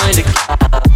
join the cloud.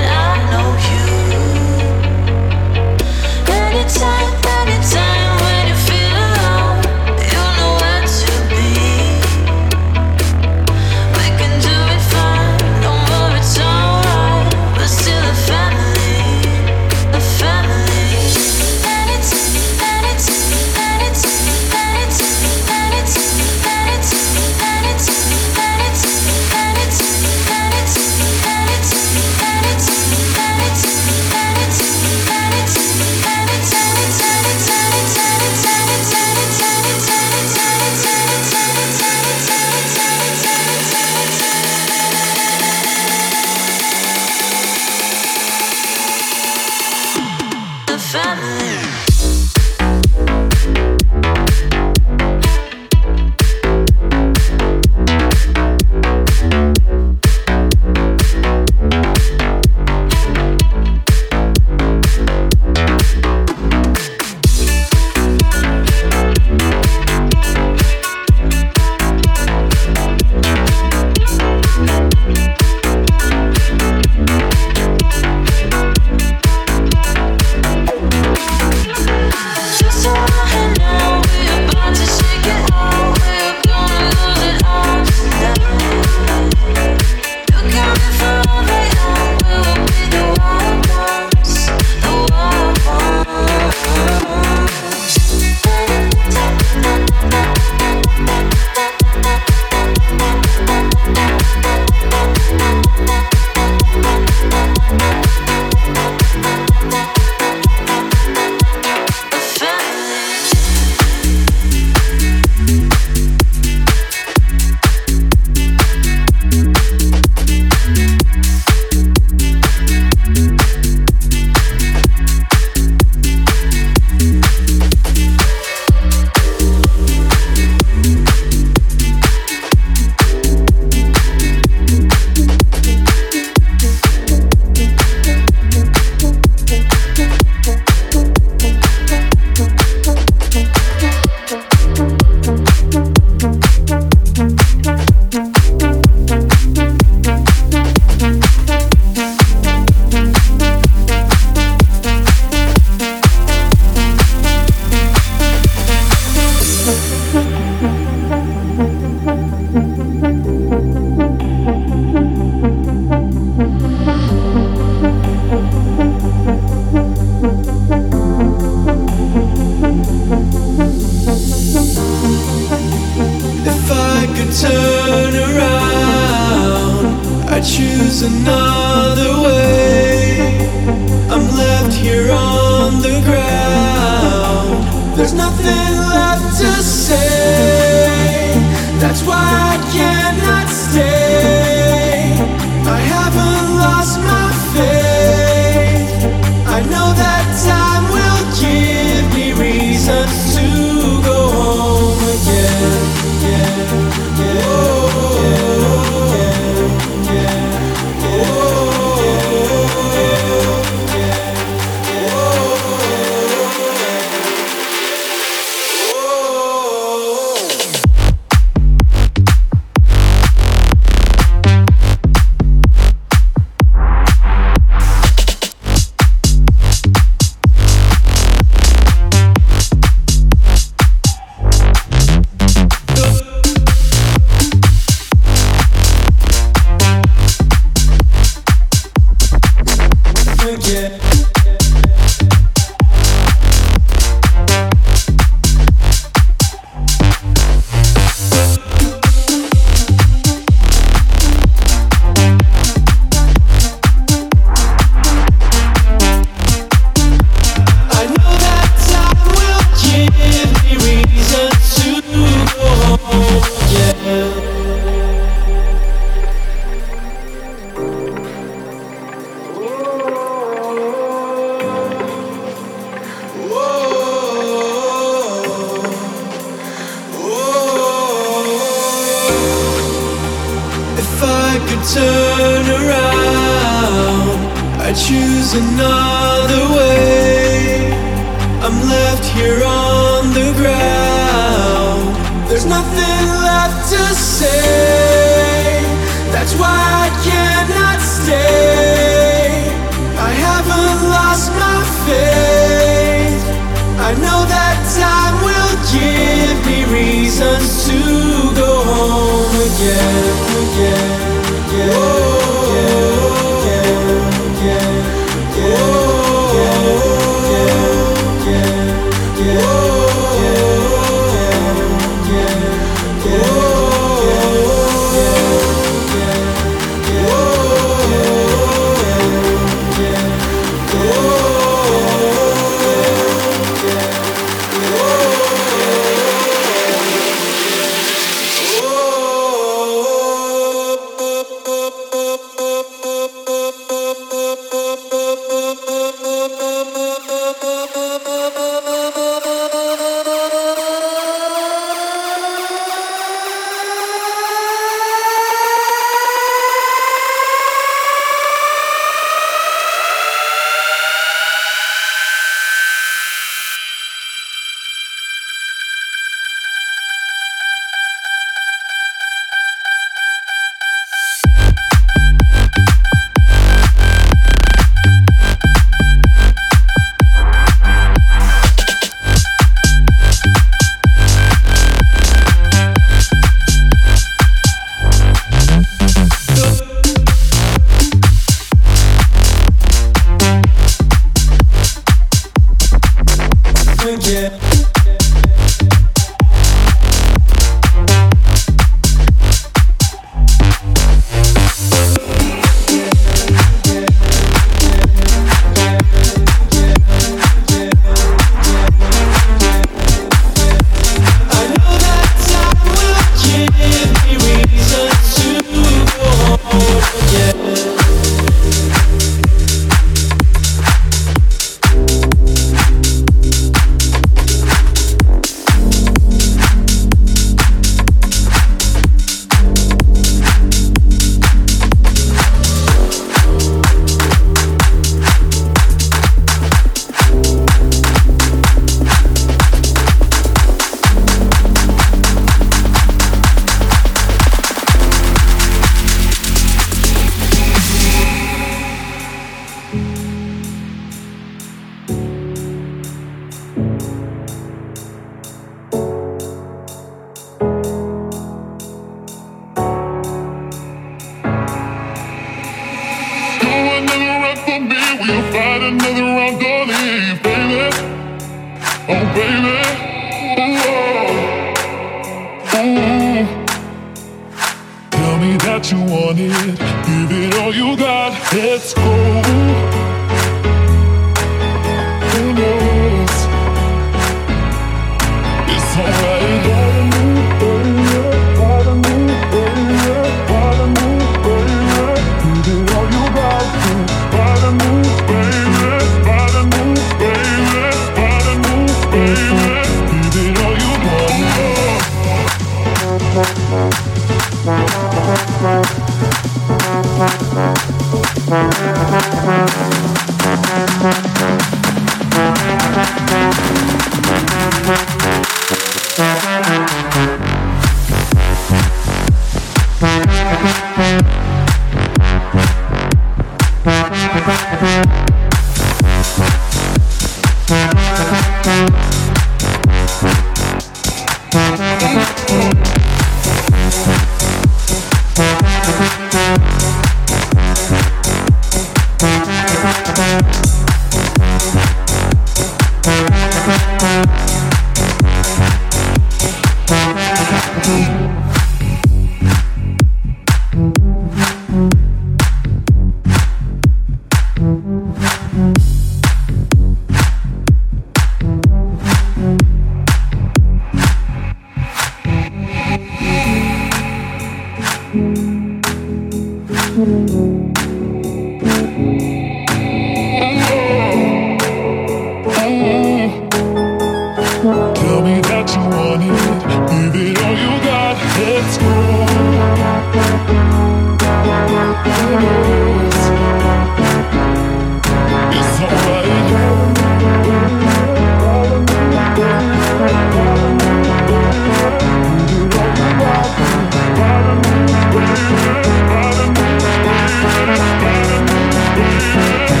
Yeah.